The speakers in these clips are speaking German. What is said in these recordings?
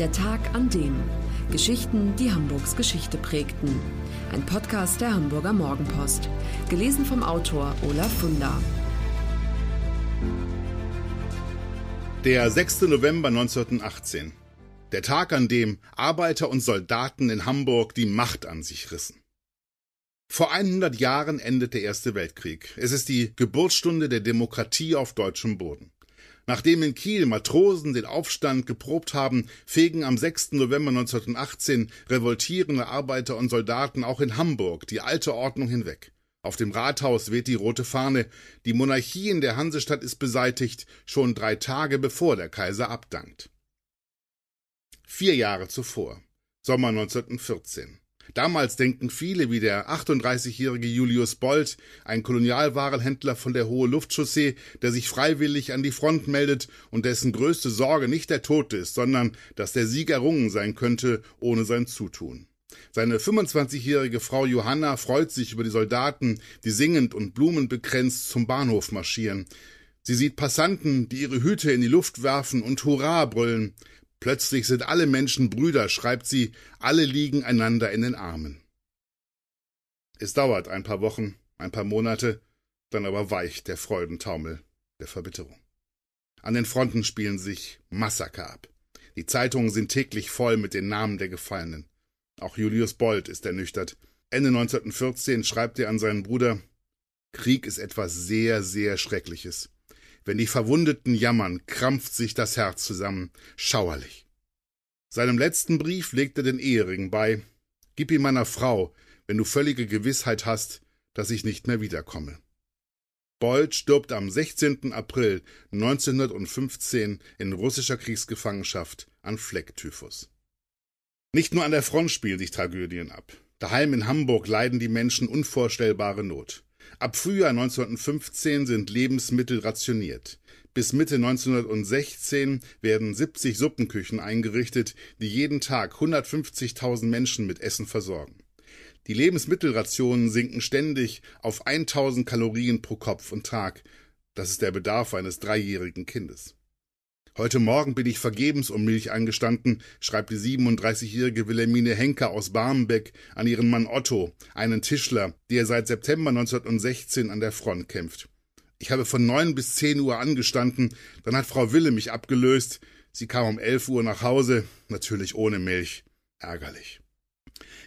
Der Tag an dem. Geschichten, die Hamburgs Geschichte prägten. Ein Podcast der Hamburger Morgenpost. Gelesen vom Autor Olaf Funder. Der 6. November 1918. Der Tag, an dem Arbeiter und Soldaten in Hamburg die Macht an sich rissen. Vor 100 Jahren endet der Erste Weltkrieg. Es ist die Geburtsstunde der Demokratie auf deutschem Boden. Nachdem in Kiel Matrosen den Aufstand geprobt haben, fegen am 6. November 1918 revoltierende Arbeiter und Soldaten auch in Hamburg die alte Ordnung hinweg. Auf dem Rathaus weht die rote Fahne. Die Monarchie in der Hansestadt ist beseitigt, schon drei Tage bevor der Kaiser abdankt. Vier Jahre zuvor, Sommer 1914. Damals denken viele, wie der 38-jährige Julius Bold, ein Kolonialwarenhändler von der Hohe Luftchaussee, der sich freiwillig an die Front meldet und dessen größte Sorge nicht der Tod ist, sondern dass der Sieg errungen sein könnte ohne sein Zutun. Seine 25-jährige Frau Johanna freut sich über die Soldaten, die singend und blumenbekränzt zum Bahnhof marschieren. Sie sieht Passanten, die ihre Hüte in die Luft werfen und Hurra brüllen. Plötzlich sind alle Menschen Brüder, schreibt sie, alle liegen einander in den Armen. Es dauert ein paar Wochen, ein paar Monate, dann aber weicht der Freudentaumel der Verbitterung. An den Fronten spielen sich Massaker ab. Die Zeitungen sind täglich voll mit den Namen der Gefallenen. Auch Julius Bold ist ernüchtert. Ende 1914 schreibt er an seinen Bruder Krieg ist etwas sehr, sehr Schreckliches. Wenn die Verwundeten jammern, krampft sich das Herz zusammen. Schauerlich. Seinem letzten Brief legt er den Ehering bei. Gib ihn meiner Frau, wenn du völlige Gewissheit hast, dass ich nicht mehr wiederkomme. Bold stirbt am 16. April 1915 in russischer Kriegsgefangenschaft an Flecktyphus. Nicht nur an der Front spielen sich Tragödien ab. Daheim in Hamburg leiden die Menschen unvorstellbare Not. Ab Frühjahr 1915 sind Lebensmittel rationiert. Bis Mitte 1916 werden 70 Suppenküchen eingerichtet, die jeden Tag 150.000 Menschen mit Essen versorgen. Die Lebensmittelrationen sinken ständig auf 1000 Kalorien pro Kopf und Tag. Das ist der Bedarf eines dreijährigen Kindes. Heute Morgen bin ich vergebens um Milch angestanden, schreibt die 37-jährige Wilhelmine Henker aus Barmbek an ihren Mann Otto, einen Tischler, der seit September 1916 an der Front kämpft. Ich habe von neun bis zehn Uhr angestanden, dann hat Frau Wille mich abgelöst. Sie kam um elf Uhr nach Hause, natürlich ohne Milch. Ärgerlich.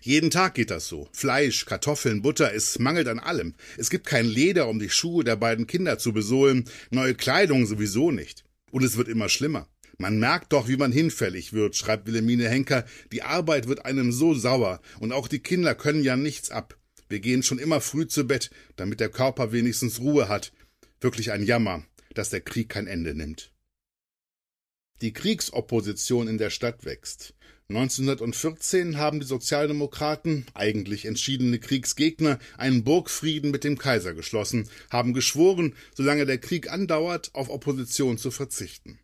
Jeden Tag geht das so. Fleisch, Kartoffeln, Butter, es mangelt an allem. Es gibt kein Leder, um die Schuhe der beiden Kinder zu besohlen, neue Kleidung sowieso nicht. Und es wird immer schlimmer. Man merkt doch, wie man hinfällig wird, schreibt Wilhelmine Henker. Die Arbeit wird einem so sauer, und auch die Kinder können ja nichts ab. Wir gehen schon immer früh zu Bett, damit der Körper wenigstens Ruhe hat. Wirklich ein Jammer, dass der Krieg kein Ende nimmt. Die Kriegsopposition in der Stadt wächst. 1914 haben die Sozialdemokraten, eigentlich entschiedene Kriegsgegner, einen Burgfrieden mit dem Kaiser geschlossen, haben geschworen, solange der Krieg andauert, auf Opposition zu verzichten.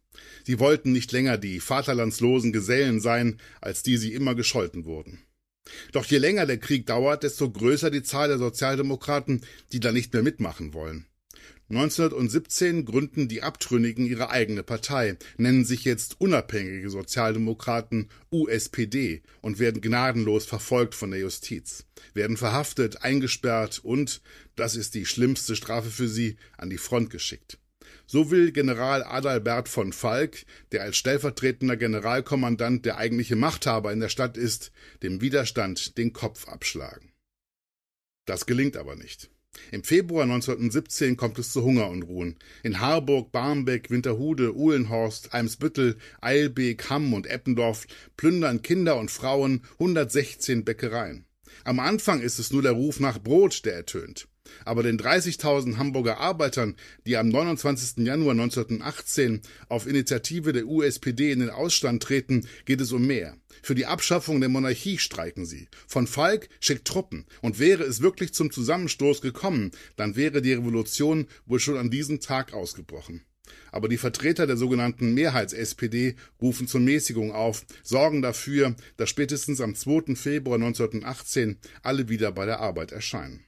Sie wollten nicht länger die vaterlandslosen Gesellen sein, als die sie immer gescholten wurden. Doch je länger der Krieg dauert, desto größer die Zahl der Sozialdemokraten, die da nicht mehr mitmachen wollen. 1917 gründen die Abtrünnigen ihre eigene Partei, nennen sich jetzt Unabhängige Sozialdemokraten USPD und werden gnadenlos verfolgt von der Justiz, werden verhaftet, eingesperrt und, das ist die schlimmste Strafe für sie, an die Front geschickt. So will General Adalbert von Falk, der als stellvertretender Generalkommandant der eigentliche Machthaber in der Stadt ist, dem Widerstand den Kopf abschlagen. Das gelingt aber nicht. Im Februar 1917 kommt es zu Hungerunruhen. In Harburg, Barmbek, Winterhude, Uhlenhorst, Eimsbüttel, Eilbek, Hamm und Eppendorf plündern Kinder und Frauen 116 Bäckereien. Am Anfang ist es nur der Ruf nach Brot, der ertönt. Aber den 30.000 Hamburger Arbeitern, die am 29. Januar 1918 auf Initiative der USPD in den Ausstand treten, geht es um mehr. Für die Abschaffung der Monarchie streiken sie. Von Falk schickt Truppen. Und wäre es wirklich zum Zusammenstoß gekommen, dann wäre die Revolution wohl schon an diesem Tag ausgebrochen. Aber die Vertreter der sogenannten Mehrheits-SPD rufen zur Mäßigung auf, sorgen dafür, dass spätestens am 2. Februar 1918 alle wieder bei der Arbeit erscheinen.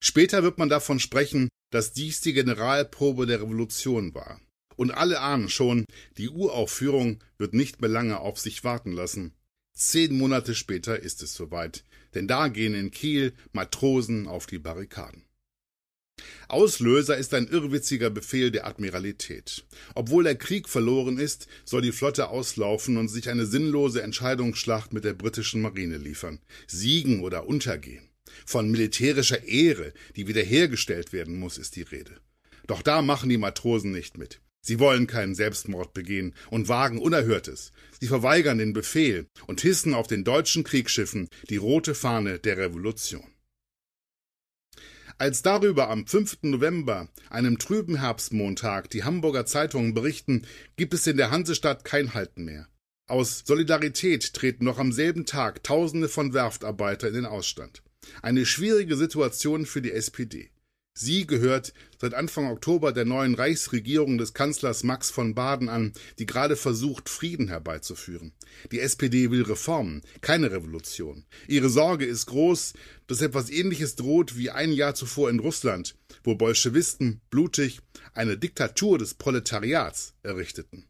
Später wird man davon sprechen, dass dies die Generalprobe der Revolution war. Und alle ahnen schon, die Uraufführung wird nicht mehr lange auf sich warten lassen. Zehn Monate später ist es soweit, denn da gehen in Kiel Matrosen auf die Barrikaden. Auslöser ist ein irrwitziger Befehl der Admiralität. Obwohl der Krieg verloren ist, soll die Flotte auslaufen und sich eine sinnlose Entscheidungsschlacht mit der britischen Marine liefern. Siegen oder untergehen. Von militärischer Ehre, die wiederhergestellt werden muss, ist die Rede. Doch da machen die Matrosen nicht mit. Sie wollen keinen Selbstmord begehen und wagen Unerhörtes. Sie verweigern den Befehl und hissen auf den deutschen Kriegsschiffen die rote Fahne der Revolution. Als darüber am 5. November, einem trüben Herbstmontag, die Hamburger Zeitungen berichten, gibt es in der Hansestadt kein Halten mehr. Aus Solidarität treten noch am selben Tag Tausende von Werftarbeiter in den Ausstand. Eine schwierige Situation für die SPD. Sie gehört seit Anfang Oktober der neuen Reichsregierung des Kanzlers Max von Baden an, die gerade versucht, Frieden herbeizuführen. Die SPD will Reformen, keine Revolution. Ihre Sorge ist groß, dass etwas Ähnliches droht wie ein Jahr zuvor in Russland, wo Bolschewisten blutig eine Diktatur des Proletariats errichteten.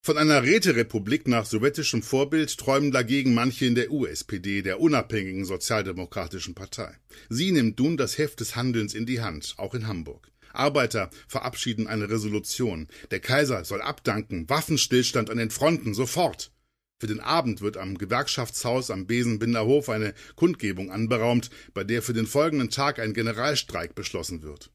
Von einer Räterepublik nach sowjetischem Vorbild träumen dagegen manche in der USPD, der unabhängigen sozialdemokratischen Partei. Sie nimmt nun das Heft des Handelns in die Hand, auch in Hamburg. Arbeiter verabschieden eine Resolution. Der Kaiser soll abdanken, Waffenstillstand an den Fronten, sofort. Für den Abend wird am Gewerkschaftshaus am Besenbinderhof eine Kundgebung anberaumt, bei der für den folgenden Tag ein Generalstreik beschlossen wird.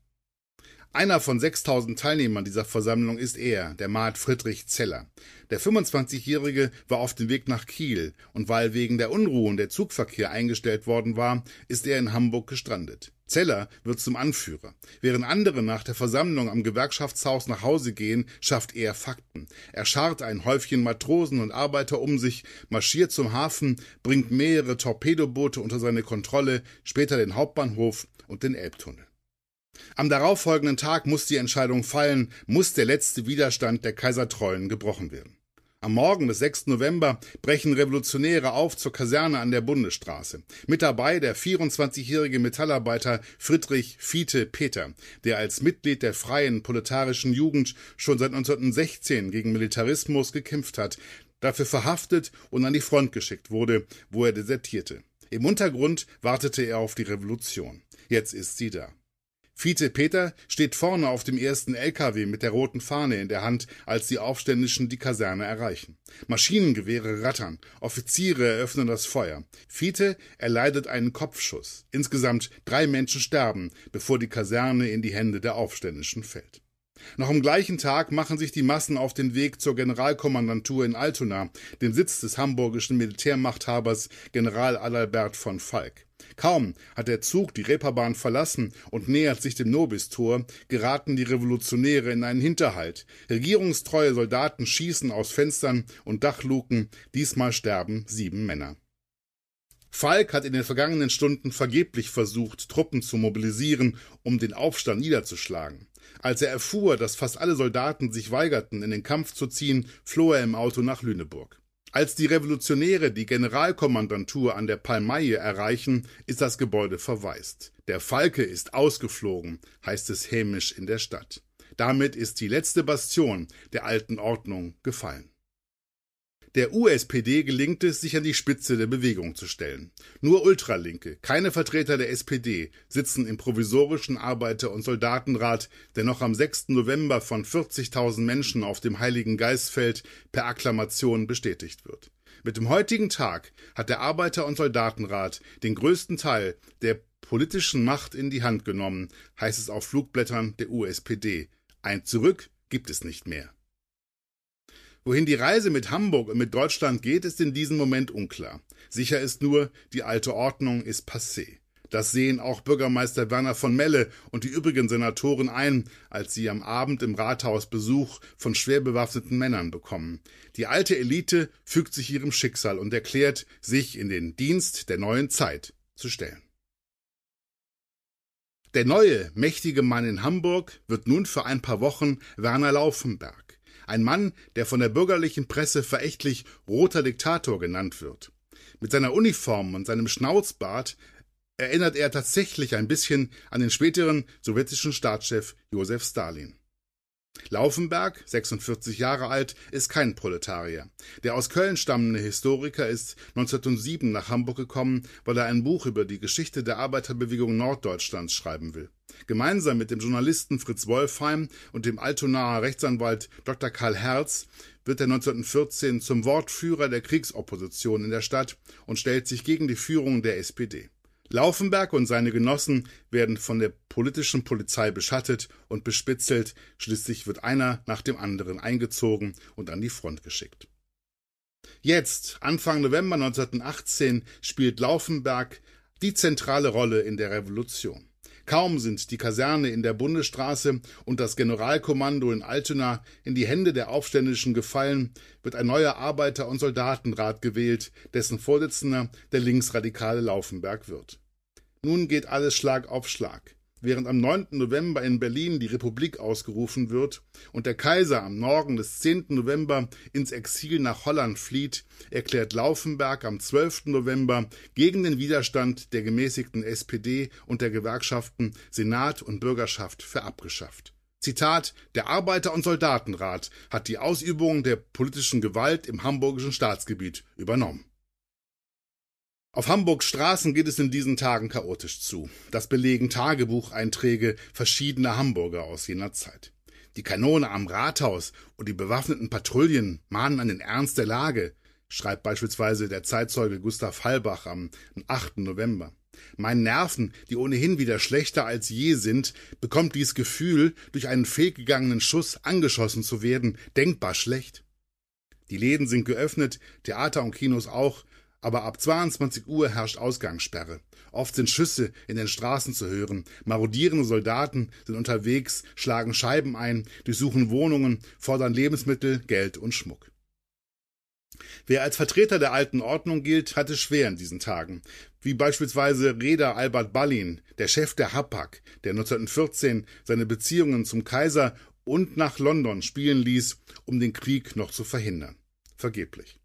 Einer von 6000 Teilnehmern dieser Versammlung ist er, der Maat Friedrich Zeller. Der 25-Jährige war auf dem Weg nach Kiel und weil wegen der Unruhen der Zugverkehr eingestellt worden war, ist er in Hamburg gestrandet. Zeller wird zum Anführer. Während andere nach der Versammlung am Gewerkschaftshaus nach Hause gehen, schafft er Fakten. Er scharrt ein Häufchen Matrosen und Arbeiter um sich, marschiert zum Hafen, bringt mehrere Torpedoboote unter seine Kontrolle, später den Hauptbahnhof und den Elbtunnel. Am darauffolgenden Tag muss die Entscheidung fallen, muss der letzte Widerstand der Kaisertreuen gebrochen werden. Am Morgen des 6. November brechen Revolutionäre auf zur Kaserne an der Bundesstraße. Mit dabei der 24-jährige Metallarbeiter Friedrich Fiete Peter, der als Mitglied der freien proletarischen Jugend schon seit 1916 gegen Militarismus gekämpft hat, dafür verhaftet und an die Front geschickt wurde, wo er desertierte. Im Untergrund wartete er auf die Revolution. Jetzt ist sie da. Vize Peter steht vorne auf dem ersten LKW mit der roten Fahne in der Hand, als die Aufständischen die Kaserne erreichen. Maschinengewehre rattern, Offiziere eröffnen das Feuer. Fiete erleidet einen Kopfschuss. Insgesamt drei Menschen sterben, bevor die Kaserne in die Hände der Aufständischen fällt. Noch am gleichen Tag machen sich die Massen auf den Weg zur Generalkommandantur in Altona, dem Sitz des hamburgischen Militärmachthabers General Adalbert von Falk. Kaum hat der Zug die Reeperbahn verlassen und nähert sich dem Nobistor, geraten die Revolutionäre in einen Hinterhalt. Regierungstreue Soldaten schießen aus Fenstern und Dachluken, diesmal sterben sieben Männer. Falk hat in den vergangenen Stunden vergeblich versucht, Truppen zu mobilisieren, um den Aufstand niederzuschlagen. Als er erfuhr, dass fast alle Soldaten sich weigerten, in den Kampf zu ziehen, floh er im Auto nach Lüneburg. Als die Revolutionäre die Generalkommandantur an der Palmaie erreichen, ist das Gebäude verwaist. Der Falke ist ausgeflogen, heißt es hämisch in der Stadt. Damit ist die letzte Bastion der alten Ordnung gefallen. Der USPD gelingt es, sich an die Spitze der Bewegung zu stellen. Nur Ultralinke, keine Vertreter der SPD, sitzen im provisorischen Arbeiter- und Soldatenrat, der noch am 6. November von 40.000 Menschen auf dem Heiligen Geistfeld per Akklamation bestätigt wird. Mit dem heutigen Tag hat der Arbeiter- und Soldatenrat den größten Teil der politischen Macht in die Hand genommen, heißt es auf Flugblättern der USPD. Ein Zurück gibt es nicht mehr. Wohin die Reise mit Hamburg und mit Deutschland geht, ist in diesem Moment unklar. Sicher ist nur, die alte Ordnung ist passé. Das sehen auch Bürgermeister Werner von Melle und die übrigen Senatoren ein, als sie am Abend im Rathaus Besuch von schwer bewaffneten Männern bekommen. Die alte Elite fügt sich ihrem Schicksal und erklärt, sich in den Dienst der neuen Zeit zu stellen. Der neue, mächtige Mann in Hamburg wird nun für ein paar Wochen Werner Laufenberg. Ein Mann, der von der bürgerlichen Presse verächtlich roter Diktator genannt wird. Mit seiner Uniform und seinem Schnauzbart erinnert er tatsächlich ein bisschen an den späteren sowjetischen Staatschef Josef Stalin. Laufenberg, 46 Jahre alt, ist kein Proletarier. Der aus Köln stammende Historiker ist 1907 nach Hamburg gekommen, weil er ein Buch über die Geschichte der Arbeiterbewegung Norddeutschlands schreiben will. Gemeinsam mit dem Journalisten Fritz Wolfheim und dem Altonaer Rechtsanwalt Dr. Karl Herz wird er 1914 zum Wortführer der Kriegsopposition in der Stadt und stellt sich gegen die Führung der SPD. Laufenberg und seine Genossen werden von der politischen Polizei beschattet und bespitzelt, schließlich wird einer nach dem anderen eingezogen und an die Front geschickt. Jetzt, Anfang November 1918, spielt Laufenberg die zentrale Rolle in der Revolution. Kaum sind die Kaserne in der Bundesstraße und das Generalkommando in Altena in die Hände der Aufständischen gefallen, wird ein neuer Arbeiter- und Soldatenrat gewählt, dessen Vorsitzender der linksradikale Laufenberg wird. Nun geht alles Schlag auf Schlag. Während am 9. November in Berlin die Republik ausgerufen wird und der Kaiser am Morgen des 10. November ins Exil nach Holland flieht, erklärt Laufenberg am 12. November gegen den Widerstand der gemäßigten SPD und der Gewerkschaften Senat und Bürgerschaft für abgeschafft. Zitat Der Arbeiter- und Soldatenrat hat die Ausübung der politischen Gewalt im hamburgischen Staatsgebiet übernommen. Auf Hamburgs Straßen geht es in diesen Tagen chaotisch zu. Das belegen Tagebucheinträge verschiedener Hamburger aus jener Zeit. Die Kanone am Rathaus und die bewaffneten Patrouillen mahnen an den Ernst der Lage, schreibt beispielsweise der Zeitzeuge Gustav Hallbach am 8. November. Meinen Nerven, die ohnehin wieder schlechter als je sind, bekommt dies Gefühl, durch einen fehlgegangenen Schuss angeschossen zu werden, denkbar schlecht. Die Läden sind geöffnet, Theater und Kinos auch, aber ab 22 Uhr herrscht Ausgangssperre. Oft sind Schüsse in den Straßen zu hören. Marodierende Soldaten sind unterwegs, schlagen Scheiben ein, durchsuchen Wohnungen, fordern Lebensmittel, Geld und Schmuck. Wer als Vertreter der alten Ordnung gilt, hat es schwer in diesen Tagen, wie beispielsweise Reda Albert Ballin, der Chef der Hapag, der 1914 seine Beziehungen zum Kaiser und nach London spielen ließ, um den Krieg noch zu verhindern. Vergeblich.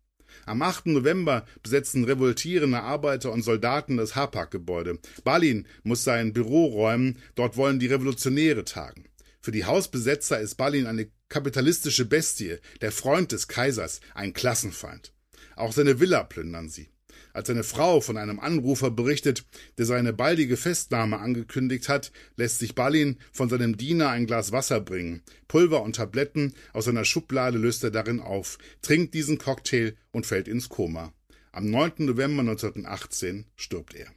Am 8. November besetzen revoltierende Arbeiter und Soldaten das Hapag-Gebäude. Balin muss sein Büro räumen, dort wollen die Revolutionäre tagen. Für die Hausbesetzer ist Balin eine kapitalistische Bestie, der Freund des Kaisers, ein Klassenfeind. Auch seine Villa plündern sie. Als seine Frau von einem Anrufer berichtet, der seine baldige Festnahme angekündigt hat, lässt sich Balin von seinem Diener ein Glas Wasser bringen. Pulver und Tabletten aus seiner Schublade löst er darin auf, trinkt diesen Cocktail und fällt ins Koma. Am 9. November 1918 stirbt er.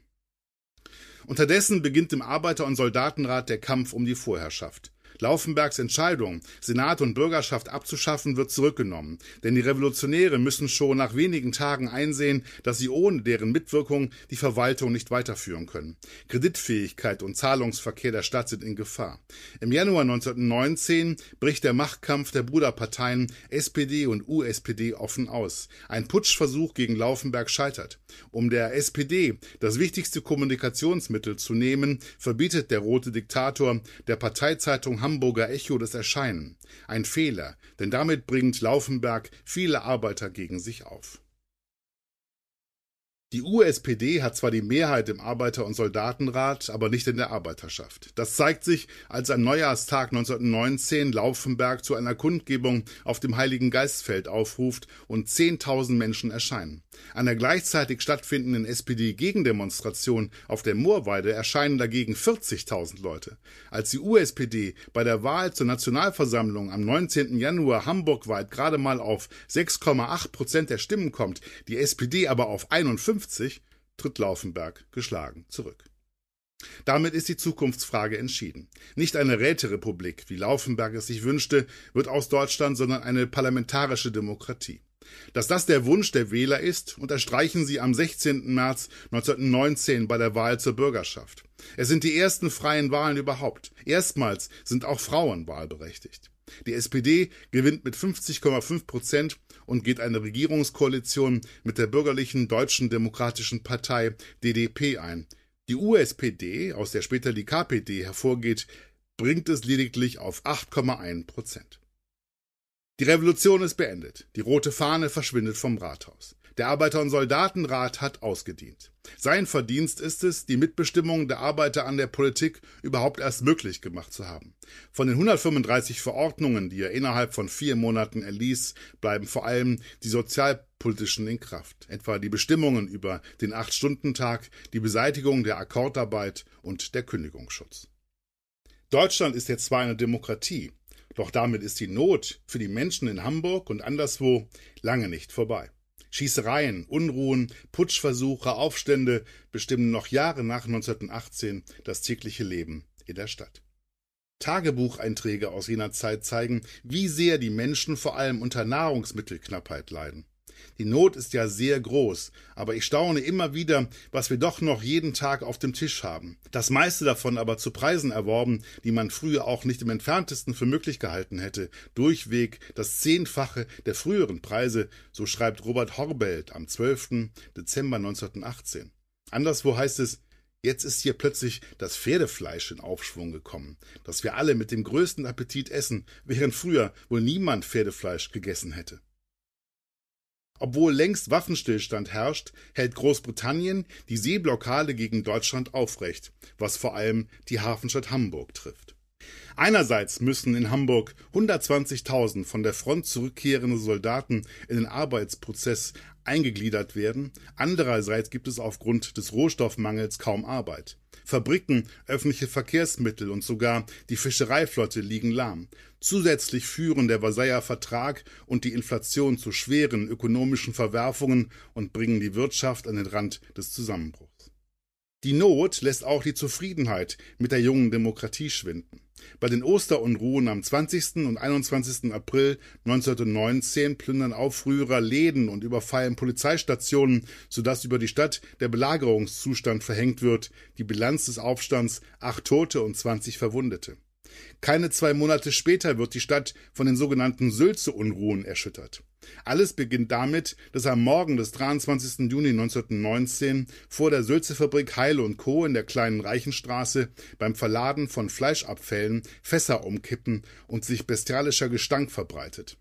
Unterdessen beginnt im Arbeiter- und Soldatenrat der Kampf um die Vorherrschaft. Laufenbergs Entscheidung, Senat und Bürgerschaft abzuschaffen, wird zurückgenommen, denn die Revolutionäre müssen schon nach wenigen Tagen einsehen, dass sie ohne deren Mitwirkung die Verwaltung nicht weiterführen können. Kreditfähigkeit und Zahlungsverkehr der Stadt sind in Gefahr. Im Januar 1919 bricht der Machtkampf der Bruderparteien SPD und USPD offen aus. Ein Putschversuch gegen Laufenberg scheitert. Um der SPD das wichtigste Kommunikationsmittel zu nehmen, verbietet der rote Diktator der Parteizeitung Hamburger Echo das Erscheinen. Ein Fehler, denn damit bringt Laufenberg viele Arbeiter gegen sich auf. Die USPD hat zwar die Mehrheit im Arbeiter- und Soldatenrat, aber nicht in der Arbeiterschaft. Das zeigt sich, als am Neujahrstag 1919 Laufenberg zu einer Kundgebung auf dem Heiligen Geistfeld aufruft und 10.000 Menschen erscheinen. An der gleichzeitig stattfindenden SPD-Gegendemonstration auf der Moorweide erscheinen dagegen 40.000 Leute. Als die USPD bei der Wahl zur Nationalversammlung am 19. Januar hamburgweit gerade mal auf 6,8 Prozent der Stimmen kommt, die SPD aber auf 51 1950 tritt Laufenberg geschlagen zurück. Damit ist die Zukunftsfrage entschieden. Nicht eine Räterepublik, wie Laufenberg es sich wünschte, wird aus Deutschland, sondern eine parlamentarische Demokratie. Dass das der Wunsch der Wähler ist, unterstreichen sie am 16. März 1919 bei der Wahl zur Bürgerschaft. Es sind die ersten freien Wahlen überhaupt. Erstmals sind auch Frauen wahlberechtigt. Die SPD gewinnt mit 50,5 Prozent und geht eine Regierungskoalition mit der bürgerlichen Deutschen Demokratischen Partei DDP ein. Die USPD, aus der später die KPD hervorgeht, bringt es lediglich auf 8,1 Prozent. Die Revolution ist beendet. Die rote Fahne verschwindet vom Rathaus. Der Arbeiter- und Soldatenrat hat ausgedient. Sein Verdienst ist es, die Mitbestimmung der Arbeiter an der Politik überhaupt erst möglich gemacht zu haben. Von den 135 Verordnungen, die er innerhalb von vier Monaten erließ, bleiben vor allem die sozialpolitischen in Kraft, etwa die Bestimmungen über den Acht-Stunden-Tag, die Beseitigung der Akkordarbeit und der Kündigungsschutz. Deutschland ist jetzt zwar eine Demokratie, doch damit ist die Not für die Menschen in Hamburg und anderswo lange nicht vorbei. Schießereien, Unruhen, Putschversuche, Aufstände bestimmen noch Jahre nach 1918 das tägliche Leben in der Stadt. Tagebucheinträge aus jener Zeit zeigen, wie sehr die Menschen vor allem unter Nahrungsmittelknappheit leiden. Die Not ist ja sehr groß, aber ich staune immer wieder, was wir doch noch jeden Tag auf dem Tisch haben. Das meiste davon aber zu Preisen erworben, die man früher auch nicht im entferntesten für möglich gehalten hätte. Durchweg das Zehnfache der früheren Preise, so schreibt Robert Horbelt am 12. Dezember 1918. Anderswo heißt es, Jetzt ist hier plötzlich das Pferdefleisch in Aufschwung gekommen, das wir alle mit dem größten Appetit essen, während früher wohl niemand Pferdefleisch gegessen hätte. Obwohl längst Waffenstillstand herrscht, hält Großbritannien die Seeblockade gegen Deutschland aufrecht, was vor allem die Hafenstadt Hamburg trifft. Einerseits müssen in Hamburg 120.000 von der Front zurückkehrende Soldaten in den Arbeitsprozess eingegliedert werden, andererseits gibt es aufgrund des Rohstoffmangels kaum Arbeit. Fabriken, öffentliche Verkehrsmittel und sogar die Fischereiflotte liegen lahm. Zusätzlich führen der Versailler Vertrag und die Inflation zu schweren ökonomischen Verwerfungen und bringen die Wirtschaft an den Rand des Zusammenbruchs. Die Not lässt auch die Zufriedenheit mit der jungen Demokratie schwinden. Bei den Osterunruhen am 20. und 21. April 1919 plündern Aufrührer Läden und überfallen Polizeistationen, sodass über die Stadt der Belagerungszustand verhängt wird. Die Bilanz des Aufstands acht Tote und 20 Verwundete. Keine zwei Monate später wird die Stadt von den sogenannten Sülze-Unruhen erschüttert. Alles beginnt damit, dass am Morgen des 23. Juni 1919 vor der Sülze-Fabrik Heile und Co. in der kleinen Reichenstraße beim Verladen von Fleischabfällen Fässer umkippen und sich bestialischer Gestank verbreitet.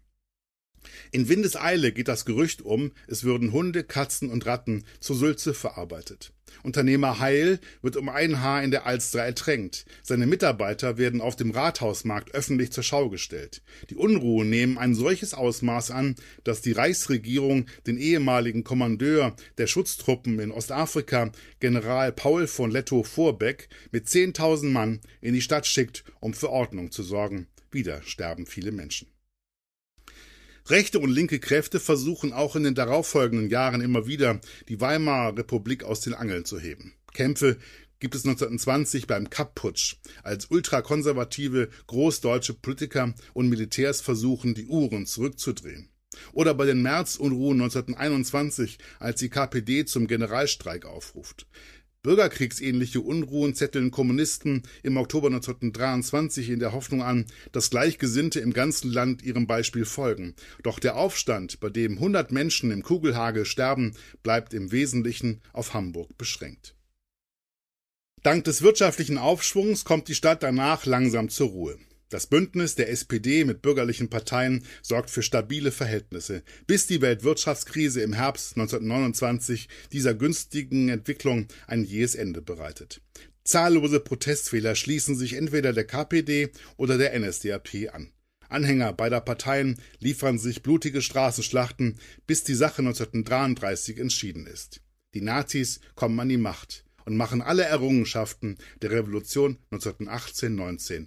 In Windeseile geht das Gerücht um, es würden Hunde, Katzen und Ratten zur Sülze verarbeitet. Unternehmer Heil wird um ein Haar in der Alster ertränkt. Seine Mitarbeiter werden auf dem Rathausmarkt öffentlich zur Schau gestellt. Die Unruhen nehmen ein solches Ausmaß an, dass die Reichsregierung den ehemaligen Kommandeur der Schutztruppen in Ostafrika, General Paul von Lettow Vorbeck, mit 10.000 Mann in die Stadt schickt, um für Ordnung zu sorgen. Wieder sterben viele Menschen. Rechte und linke Kräfte versuchen auch in den darauffolgenden Jahren immer wieder, die Weimarer Republik aus den Angeln zu heben. Kämpfe gibt es 1920 beim Kapp-Putsch, als ultrakonservative großdeutsche Politiker und Militärs versuchen, die Uhren zurückzudrehen. Oder bei den Märzunruhen 1921, als die KPD zum Generalstreik aufruft. Bürgerkriegsähnliche Unruhen zetteln Kommunisten im Oktober 1923 in der Hoffnung an, dass Gleichgesinnte im ganzen Land ihrem Beispiel folgen. Doch der Aufstand, bei dem 100 Menschen im Kugelhagel sterben, bleibt im Wesentlichen auf Hamburg beschränkt. Dank des wirtschaftlichen Aufschwungs kommt die Stadt danach langsam zur Ruhe. Das Bündnis der SPD mit bürgerlichen Parteien sorgt für stabile Verhältnisse, bis die Weltwirtschaftskrise im Herbst 1929 dieser günstigen Entwicklung ein jähes Ende bereitet. Zahllose Protestfehler schließen sich entweder der KPD oder der NSDAP an. Anhänger beider Parteien liefern sich blutige Straßenschlachten, bis die Sache 1933 entschieden ist. Die Nazis kommen an die Macht und machen alle Errungenschaften der Revolution 1918-19